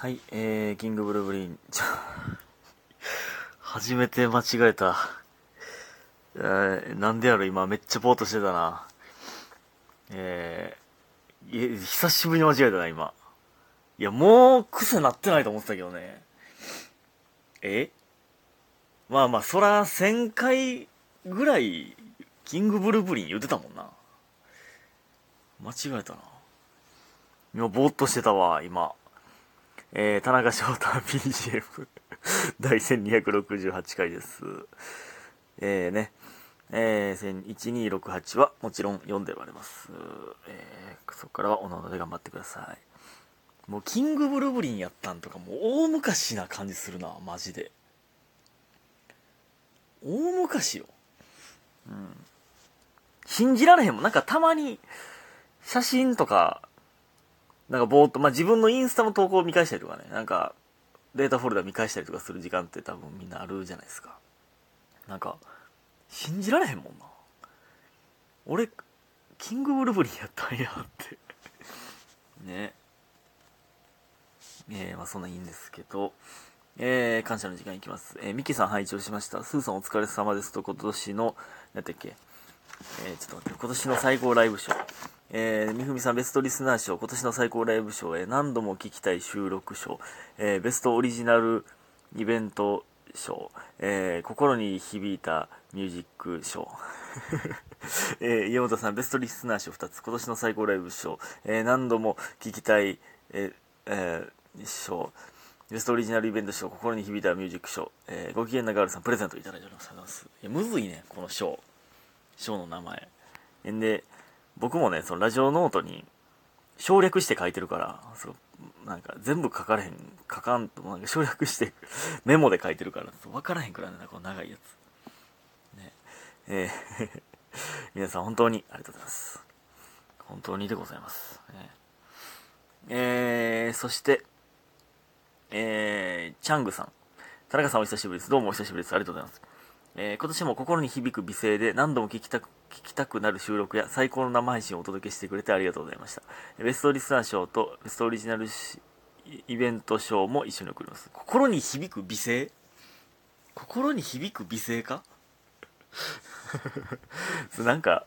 はい、えー、キングブルーブリン。初めて間違えた。えー、なんでやろ、今めっちゃぼーっとしてたな。えー、い久しぶりに間違えたな、今。いや、もう癖なってないと思ってたけどね。え？まあまあ、そら、1000回ぐらい、キングブルーブリン言ってたもんな。間違えたな。今、ぼーっとしてたわ、今。えー、田中翔太 BGM 第1268回です。えー、ね、えー、1268はもちろん読んでおられます。えー、そこからはおのおので頑張ってください。もう、キングブルブリンやったんとかもう大昔な感じするな、マジで。大昔よ。うん。信じられへんもん。なんかたまに、写真とか、なんかぼーっと、まあ、自分のインスタの投稿を見返したりとかね、なんか、データフォルダ見返したりとかする時間って多分みんなあるじゃないですか。なんか、信じられへんもんな。俺、キングブルブリンやったんやって。ね。えー、まあそんなんいいんですけど、えー、感謝の時間いきます。えー、ミキさん拝聴しました。スーさんお疲れ様ですと、今年の、なんだっけ、えー、ちょっと待って、今年の最高ライブショー。えー、みふみさんベストリスナー賞、今年の最高ライブ賞、えー、何度も聞きたい収録賞、えー、ベストオリジナルイベント賞、えー、心に響いたミュージック賞、えー、家本さんベストリスナー賞2つ、今年の最高ライブ賞、えー、何度も聞きたい、えーえー、賞、ベストオリジナルイベント賞、心に響いたミュージック賞、えー、ご機嫌なガールさんプレゼントいただいております。い。や、むずいね、この賞。賞の名前。んで、僕もね、そのラジオノートに省略して書いてるから、そうなんか全部書かれへん、書かんと、なんか省略して メモで書いてるから、そう分からへんくらいね、この長いやつ。ね。えー 皆さん本当にありがとうございます。本当にでございます。ね、えー、そして、えー、チャングさん。田中さんお久しぶりです。どうもお久しぶりです。ありがとうございます。えー今年も心に響く美声で何度も聞きたく聞きたくなる収録や最高の生配信をお届けしてくれてありがとうございました。ベストリスナー賞とベストオリジナルしイベント賞も一緒に送ります。心に響く美声？心に響く美声か？それなんか、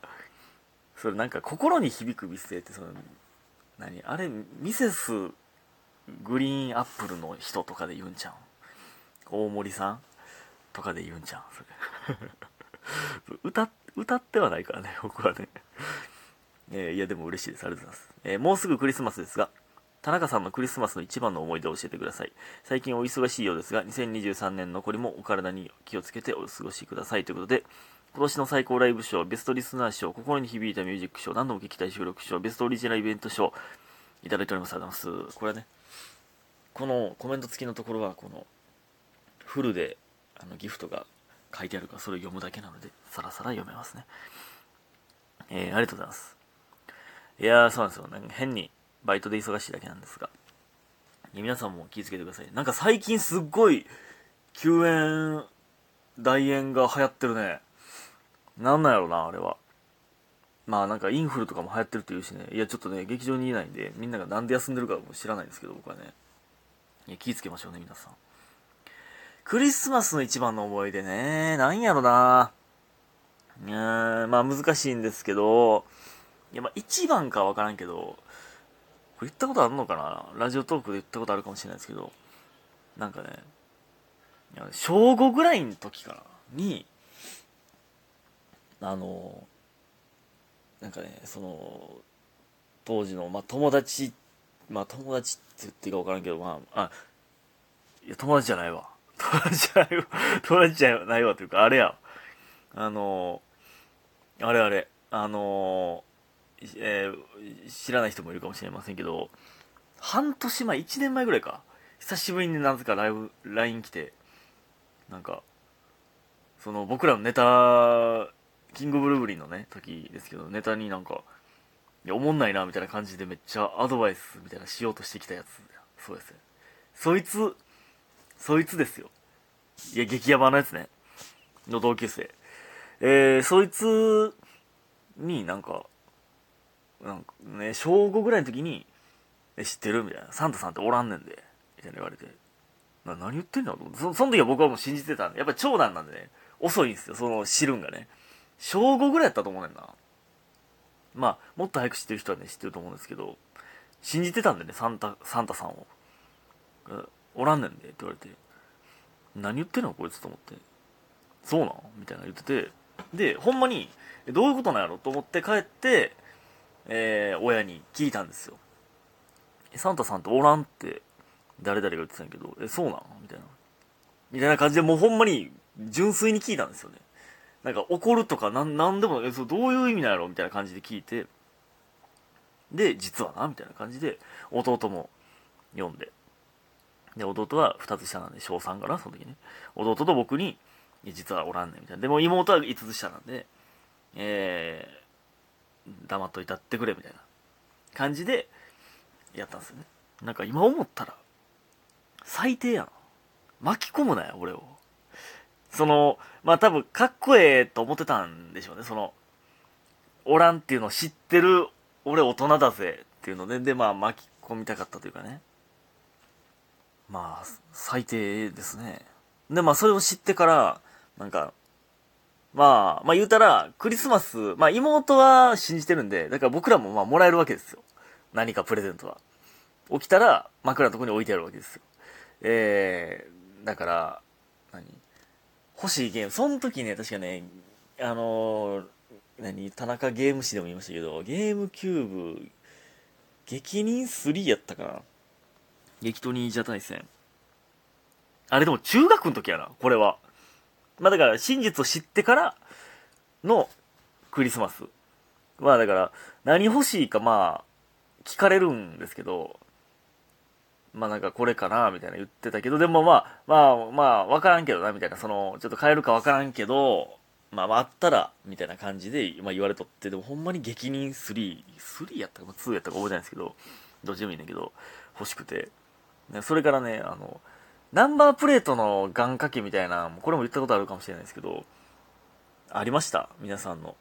それなんか心に響く美声ってその、何？あれ、ミセスグリーンアップルの人とかで言うんちゃう？ん大森さん？とかで言うんちゃんそれ。歌歌ってはないからね 僕はね、えーいやでも嬉しいです。ありがとうございます、えーもうすぐクリスマスですが田中さんのクリスマスの一番の思い出を教えてください。最近お忙しいようですが2023年残りもお体に気をつけてお過ごしくださいということで今年の最高ライブ賞、ベストリスナー賞、心に響いたミュージック賞、何度も聞きたい収録賞、ベストオリジナルイベント賞、いただいております。ありがとうございます。これはね、このコメント付きのところは、この、フルであのギフトが書いてあるから、それを読むだけなので、さらさら読めますね。えー、ありがとうございます。いやー、そうなんですよ。なんか変にバイトで忙しいだけなんですが。皆さんも気をつけてください。なんか最近すっごい、救援、大炎が流行ってるね。なんなんやろな、あれは。まあなんかインフルとかも流行ってるっていうしね。いやちょっとね、劇場にいないんで、みんながなんで休んでるかも知らないんですけど、僕はね。いや、気をつけましょうね、皆さん。クリスマスの一番の思い出ね。なんやろな。うーん、まあ難しいんですけど、いやまあ一番かわからんけど、これ言ったことあるのかな？ラジオトークで言ったことあるかもしれないですけど、なんかね、いや小5ぐらいの時かな？に、あの、なんかね、その、当時の、まあ、友達、まあ、友達って言っていいか分からんけど、まあ、あ、いや、友達じゃないわ。友達じゃないわ。友達じゃないわというか、あれや。あの、あれあれ、あの、えー知らない人もいるかもしれませんけど、半年前、1年前ぐらいか。久しぶりになぜかライブ、LINE 来て、なんか、その僕らのネタ、キングブルーブリンのね、時ですけど、ネタになんか、いや、おもんないな、みたいな感じでめっちゃアドバイスみたいなしようとしてきたやつ。そうですね。そいつ、そいつですよ。いや、激ヤバなやつね。の同級生。えー、そいつになんか、なんかね、小5ぐらいの時に、え知ってるみたいな。サンタさんっておらんねんで。みたいな言われて、な、何言ってんだと思って、そその時は僕はもう信じてたんで、やっぱ長男なんでね、遅いんですよ、その知るんがね。小5ぐらいやったと思うねんな。まあ、もっと早く知ってる人はね、知ってると思うんですけど、信じてたんでね、サンタ、サンタさんを。おらんねんで、って言われて、何言ってんのこいつと思って。そうなん？みたいな言ってて、で、ほんまに、どういうことなんやろ？と思って帰って、えー、親に聞いたんですよ。サンタさんっておらんって、誰々が言ってたんやけど、え、そうなん？みたいな。みたいな感じで、もうほんまに、純粋に聞いたんですよね。なんか怒るとかなんなんでもえそうどういう意味なんやろ？みたいな感じで聞いて。で実はな？みたいな感じで弟も読んで。で弟は2つ下なんで小3かなその時ね。弟と僕に実はおらんねんみたいな。でも妹は5つ下なんでえー、黙っといたってくれみたいな感じでやったんですよね。なんか今思ったら最低やん巻き込むなよ俺を。その、まあ多分、かっこええと思ってたんでしょうね。その、おらんっていうのを知ってる、俺大人だぜっていうので、で、まあ巻き込みたかったというかね。まあ、最低ですね。で、まあそれを知ってから、なんか、まあ、まあ言うたら、クリスマス、まあ妹は信じてるんで、だから僕らもまあもらえるわけですよ。何かプレゼントは。起きたら枕のとこに置いてあるわけですよ。えー、だから、何？欲しいゲーム。その時ね、確かね、あのー、何、田中ゲーム誌でも言いましたけど、ゲームキューブ、激人3やったかな。激闘忍者対戦。あれでも中学の時やな、これは。まあだから真実を知ってからのクリスマス。まあだから、何欲しいかまあ、聞かれるんですけど、まあなんかこれかな、みたいな言ってたけど、でもまあ、まあまあ、わからんけどな、みたいな、その、ちょっと変えるかわからんけど、まあまあったら、みたいな感じで、まあ言われとって、でもほんまに激人3、3やったか、2やったか覚えてないんですけど、どっちでもいいんだけど、欲しくて。ねそれからね、あの、ナンバープレートの願掛けみたいな、これも言ったことあるかもしれないですけど、ありました？皆さんの。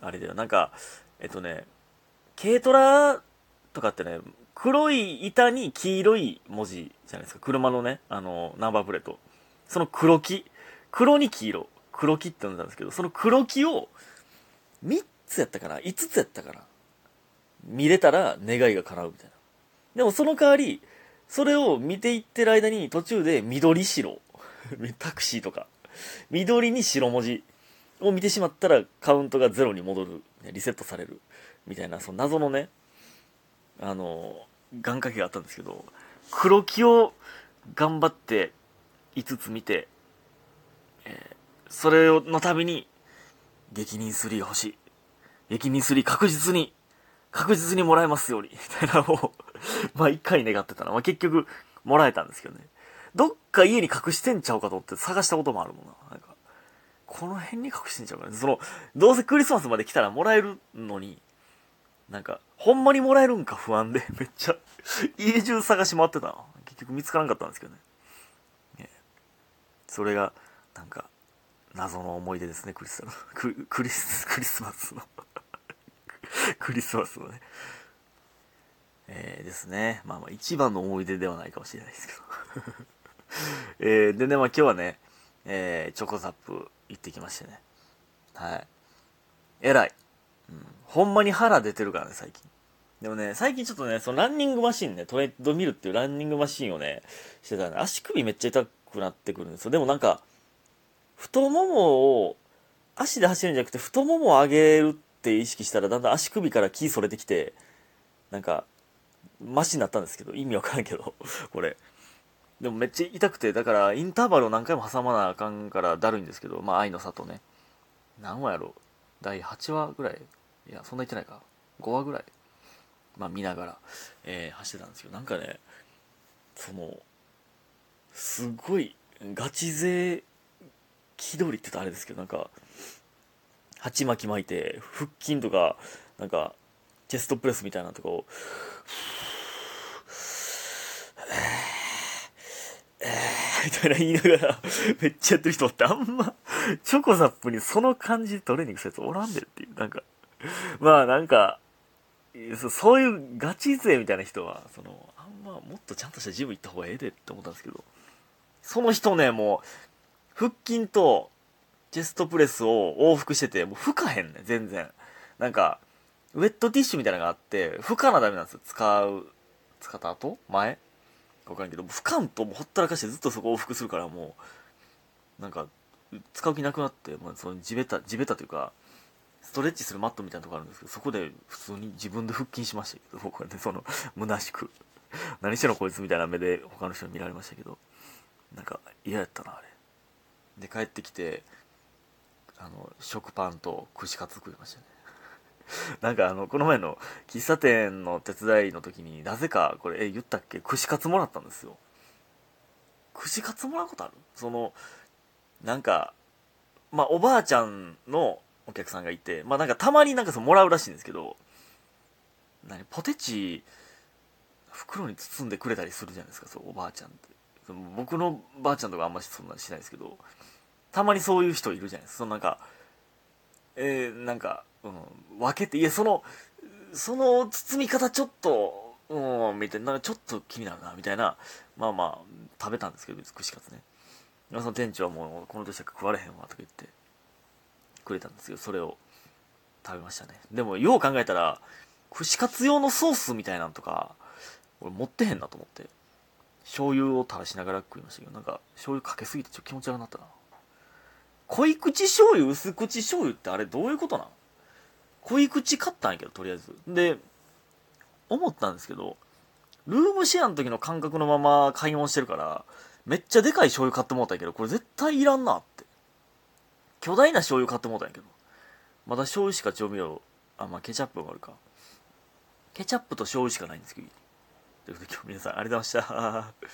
あれでは。なんか、えっとね、軽トラとかってね、黒い板に黄色い文字じゃないですか。車のね、あの、ナンバープレート。その黒木。黒に黄色。黒木って呼んだんですけど、その黒木を3つやったかな ?5 つやったかな？見れたら願いが叶うみたいな。でもその代わり、それを見ていってる間に途中で緑白。タクシーとか。緑に白文字を見てしまったらカウントがゼロに戻る。リセットされる。みたいな、その謎のね、あの、願掛けがあったんですけど、黒木を頑張って5つ見て、えー、それのために、激人3欲しい。激人3確実に、確実にもらえますように、みたいなのを まあ一回願ってたら、まあ結局、もらえたんですけどね。どっか家に隠してんちゃうかと思って探したこともあるもんな。なんか、この辺に隠してんちゃうかね。その、どうせクリスマスまで来たらもらえるのに、なんか、ほんまにもらえるんか不安で、めっちゃ、家中探し回ってた結局見つからんかったんですけどね。ねそれが、なんか、謎の思い出ですね、クリスマスクリス、クリスマスの クリスマスのね。えー、ですね。まあまあ、一番の思い出ではないかもしれないですけど えー、でね、まあ今日はね、えー、チョコザップ行ってきましてね。はい。偉い。うん。ほんまに腹出てるからね、最近。でもね、最近ちょっとね、そのランニングマシンね、トレッドミルっていうランニングマシンをね、してたらね、足首めっちゃ痛くなってくるんですよ。でもなんか、太ももを、足で走るんじゃなくて、太ももを上げるって意識したら、だんだん足首から気それてきて、なんか、マシになったんですけど、意味わからんけど、これ。でもめっちゃ痛くて、だからインターバルを何回も挟まなあかんからだるいんですけど、まあ愛の里ね。何話やろ？第8話ぐらい？いや、そんな言ってないか。5話ぐらい？まあ見ながら、えー、走ってたんですけど、なんかね、その、すごい、ガチ勢気取りって言ったらあれですけど、なんか、鉢巻き巻いて、腹筋とか、なんか、チェストプレスみたいなとこえー、みたいな言いながら、めっちゃやってる人ってあんま、チョコザップにその感じでトレーニングするやつおらんでるっていう、なんか、まあなんか、そそういうガチ勢みたいな人はそのあんまもっとちゃんとしたジム行った方がええでって思ったんですけど。その人ねもう腹筋とチェストプレスを往復しててもう吹かへんね全然。なんかウェットティッシュみたいなのがあって吹かなダメなんですよ。使う使った後？前？わかんないけど吹かんとほったらかしてずっとそこ往復するからもうなんか使う気なくなって、まあ、その地べた地べたというかストレッチするマットみたいなとこあるんですけどそこで普通に自分で腹筋しましたけど僕はねその虚しく。何してんのこいつみたいな目で他の人に見られましたけどなんか嫌やったなあれ。で帰ってきてあの食パンと串カツ食いましたね。なんかあのこの前の喫茶店の手伝いの時になぜかこれえ言ったっけ？串カツもらったんですよ。串カツもらうことある？そのなんかまあおばあちゃんのお客さんがいてまあなんかたまになんかそのもらうらしいんですけど何ポテチ袋に包んでくれたりするじゃないですかそうおばあちゃんって。その僕のばあちゃんとかあんまりそんなしないですけどたまにそういう人いるじゃないですか。そのなんかえー、なんか、うん、分けていやそのその包み方ちょっとうんみたいなちょっと気になるなみたいなまあまあ食べたんですけど串カツね。その店長はもうこの年は食われへんわとか言ってくれたんですけどそれを食べましたね。でもよう考えたら串カツ用のソースみたいなんとか俺持ってへんなと思って醤油を垂らしながら食いましたけどなんか醤油かけすぎてちょっと気持ち悪くなったな。濃い口醤油薄口醤油ってあれどういうことなん？濃い口買ったんやけどとりあえず。で思ったんですけどルームシェアの時の感覚のまま買い物してるからめっちゃでかい醤油買ってもうたんやけどこれ絶対いらんなって。巨大な醤油買ってもうたんやけどまだ醤油しか調味料あまあケチャップがあるか。ケチャップと醤油しかないんですけどということで今日皆さんありがとうございました。